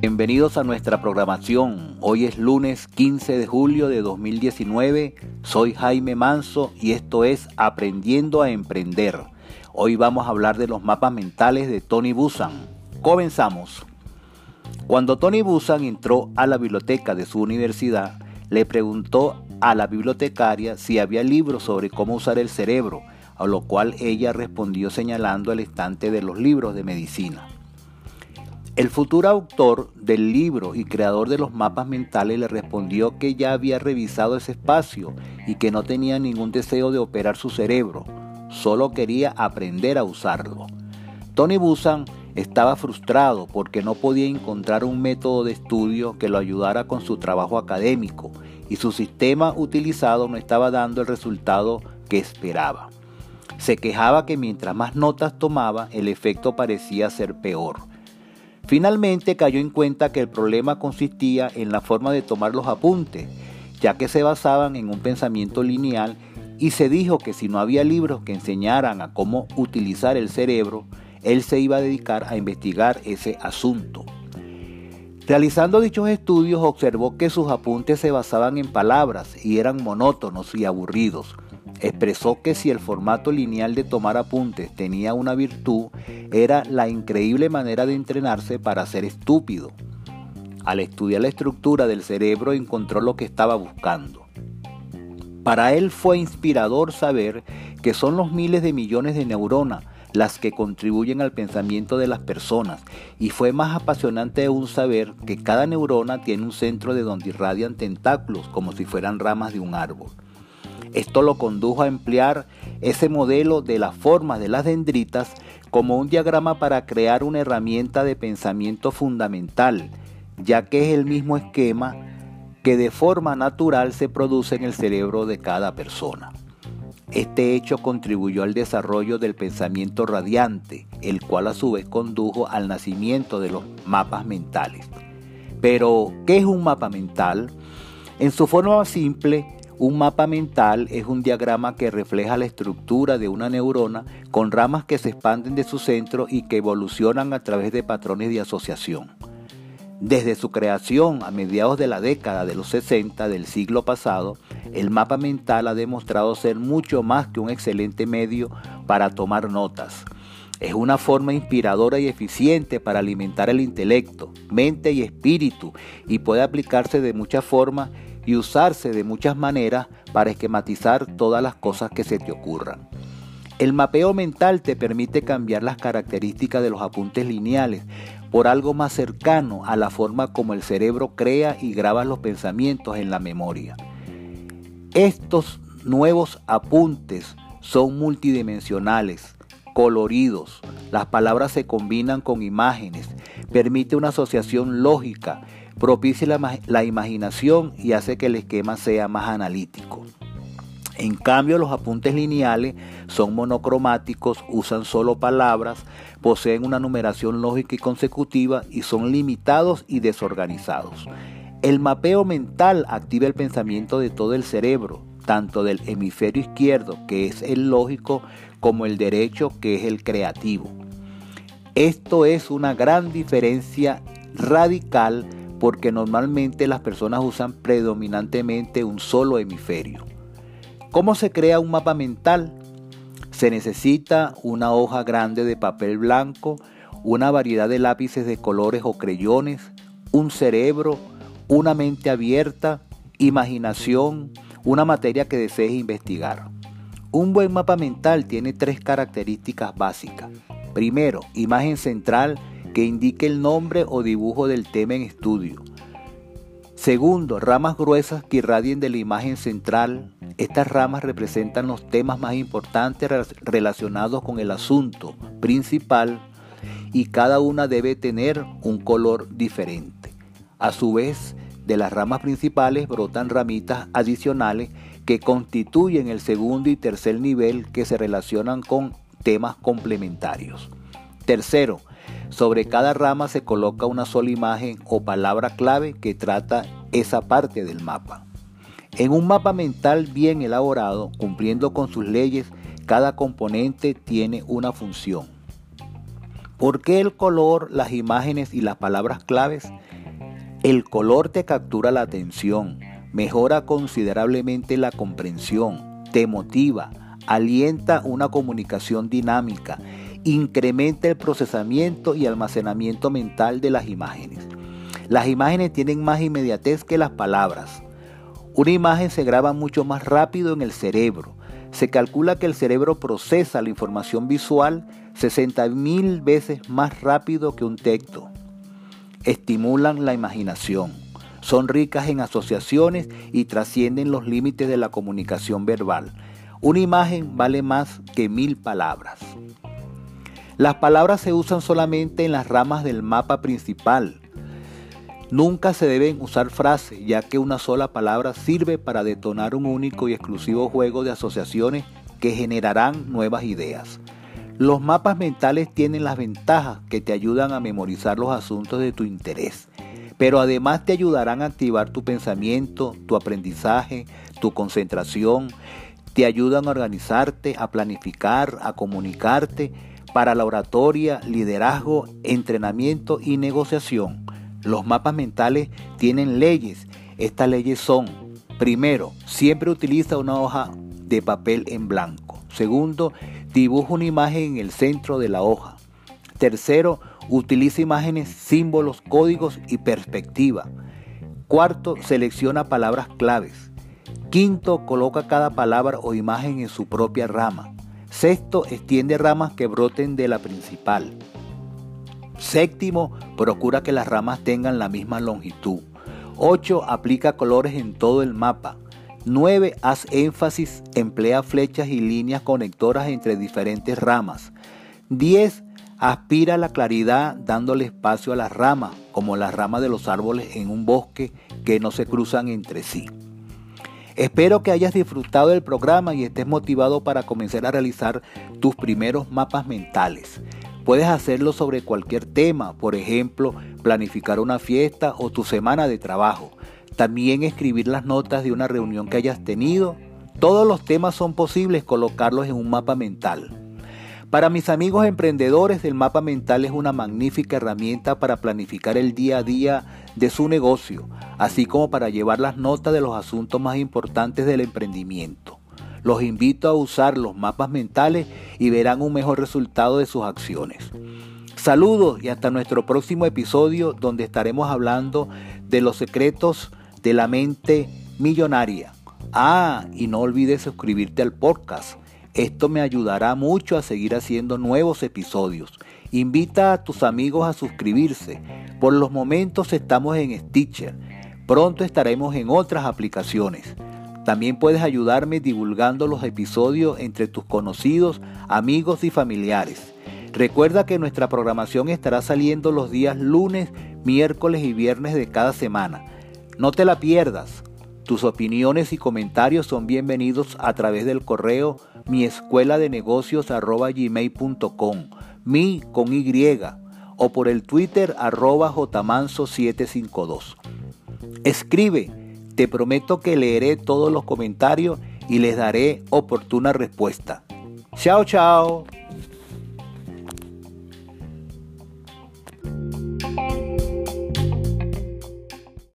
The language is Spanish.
Bienvenidos a nuestra programación. Hoy es lunes 15 de julio de 2019. Soy Jaime Manso y esto es Aprendiendo a Emprender. Hoy vamos a hablar de los mapas mentales de Tony Busan. Comenzamos. Cuando Tony Busan entró a la biblioteca de su universidad, le preguntó a la bibliotecaria si había libros sobre cómo usar el cerebro, a lo cual ella respondió señalando el estante de los libros de medicina. El futuro autor del libro y creador de los mapas mentales le respondió que ya había revisado ese espacio y que no tenía ningún deseo de operar su cerebro, solo quería aprender a usarlo. Tony Busan estaba frustrado porque no podía encontrar un método de estudio que lo ayudara con su trabajo académico y su sistema utilizado no estaba dando el resultado que esperaba. Se quejaba que mientras más notas tomaba, el efecto parecía ser peor. Finalmente cayó en cuenta que el problema consistía en la forma de tomar los apuntes, ya que se basaban en un pensamiento lineal y se dijo que si no había libros que enseñaran a cómo utilizar el cerebro, él se iba a dedicar a investigar ese asunto. Realizando dichos estudios observó que sus apuntes se basaban en palabras y eran monótonos y aburridos. Expresó que si el formato lineal de tomar apuntes tenía una virtud, era la increíble manera de entrenarse para ser estúpido. Al estudiar la estructura del cerebro encontró lo que estaba buscando. Para él fue inspirador saber que son los miles de millones de neuronas las que contribuyen al pensamiento de las personas, y fue más apasionante aún saber que cada neurona tiene un centro de donde irradian tentáculos como si fueran ramas de un árbol. Esto lo condujo a emplear ese modelo de las formas de las dendritas como un diagrama para crear una herramienta de pensamiento fundamental, ya que es el mismo esquema que de forma natural se produce en el cerebro de cada persona. Este hecho contribuyó al desarrollo del pensamiento radiante, el cual a su vez condujo al nacimiento de los mapas mentales. Pero, ¿qué es un mapa mental? En su forma simple, un mapa mental es un diagrama que refleja la estructura de una neurona con ramas que se expanden de su centro y que evolucionan a través de patrones de asociación. Desde su creación a mediados de la década de los 60 del siglo pasado, el mapa mental ha demostrado ser mucho más que un excelente medio para tomar notas. Es una forma inspiradora y eficiente para alimentar el intelecto, mente y espíritu y puede aplicarse de muchas formas y usarse de muchas maneras para esquematizar todas las cosas que se te ocurran. El mapeo mental te permite cambiar las características de los apuntes lineales por algo más cercano a la forma como el cerebro crea y graba los pensamientos en la memoria. Estos nuevos apuntes son multidimensionales, coloridos, las palabras se combinan con imágenes, permite una asociación lógica, propicia la, imaginación y hace que el esquema sea más analítico. En cambio, los apuntes lineales son monocromáticos, usan solo palabras, poseen una numeración lógica y consecutiva y son limitados y desorganizados. El mapeo mental activa el pensamiento de todo el cerebro, tanto del hemisferio izquierdo, que es el lógico, como el derecho, que es el creativo. Esto es una gran diferencia radical porque normalmente las personas usan predominantemente un solo hemisferio. ¿Cómo se crea un mapa mental? Se necesita una hoja grande de papel blanco, una variedad de lápices de colores o creyones, un cerebro, una mente abierta, imaginación, una materia que desees investigar. Un buen mapa mental tiene tres características básicas. Primero, imagen central que indique el nombre o dibujo del tema en estudio. Segundo, ramas gruesas que irradien de la imagen central. Estas ramas representan los temas más importantes relacionados con el asunto principal y cada una debe tener un color diferente. A su vez, de las ramas principales brotan ramitas adicionales que constituyen el segundo y tercer nivel que se relacionan con temas complementarios. Tercero, sobre cada rama se coloca una sola imagen o palabra clave que trata esa parte del mapa. En un mapa mental bien elaborado, cumpliendo con sus leyes, cada componente tiene una función. ¿Por qué el color, las imágenes y las palabras claves? El color te captura la atención, mejora considerablemente la comprensión, te motiva, alienta una comunicación dinámica, incrementa el procesamiento y almacenamiento mental de las imágenes. Las imágenes tienen más inmediatez que las palabras. Una imagen se graba mucho más rápido en el cerebro. Se calcula que el cerebro procesa la información visual 60 mil veces más rápido que un texto. Estimulan la imaginación. Son ricas en asociaciones y trascienden los límites de la comunicación verbal. Una imagen vale más que mil palabras. Las palabras se usan solamente en las ramas del mapa principal, Nunca se deben usar frases, ya que una sola palabra sirve para detonar un único y exclusivo juego de asociaciones que generarán nuevas ideas. Los mapas mentales tienen las ventajas que te ayudan a memorizar los asuntos de tu interés, pero además te ayudarán a activar tu pensamiento, tu aprendizaje, tu concentración, te ayudan a organizarte, a planificar, a comunicarte para la oratoria, liderazgo, entrenamiento y negociación. Los mapas mentales tienen leyes. Estas leyes son, primero, siempre utiliza una hoja de papel en blanco. Segundo, dibuja una imagen en el centro de la hoja. Tercero, utiliza imágenes, símbolos, códigos y perspectiva. Cuarto, selecciona palabras claves. Quinto, coloca cada palabra o imagen en su propia rama. Sexto, extiende ramas que broten de la principal. Séptimo, procura que las ramas tengan la misma longitud. 8. Aplica colores en todo el mapa. 9. Haz énfasis, emplea flechas y líneas conectoras entre diferentes ramas. 10. Aspira la claridad dándole espacio a las ramas, como las ramas de los árboles en un bosque que no se cruzan entre sí. Espero que hayas disfrutado del programa y estés motivado para comenzar a realizar tus primeros mapas mentales. Puedes hacerlo sobre cualquier tema, por ejemplo, planificar una fiesta o tu semana de trabajo. También escribir las notas de una reunión que hayas tenido. Todos los temas son posibles colocarlos en un mapa mental. Para mis amigos emprendedores, el mapa mental es una magnífica herramienta para planificar el día a día de su negocio, así como para llevar las notas de los asuntos más importantes del emprendimiento. Los invito a usar los mapas mentales y verán un mejor resultado de sus acciones. Saludos y hasta nuestro próximo episodio donde estaremos hablando de los secretos de la mente millonaria. Ah, y no olvides suscribirte al podcast. Esto me ayudará mucho a seguir haciendo nuevos episodios. Invita a tus amigos a suscribirse. Por los momentos estamos en Stitcher. Pronto estaremos en otras aplicaciones. También puedes ayudarme divulgando los episodios entre tus conocidos, amigos y familiares. Recuerda que nuestra programación estará saliendo los días lunes, miércoles y viernes de cada semana. No te la pierdas. Tus opiniones y comentarios son bienvenidos a través del correo mi escuela de negocios mi con Y, o por el Twitter arroba jmanso752. Escribe te prometo que leeré todos los comentarios y les daré oportuna respuesta. Chao, chao.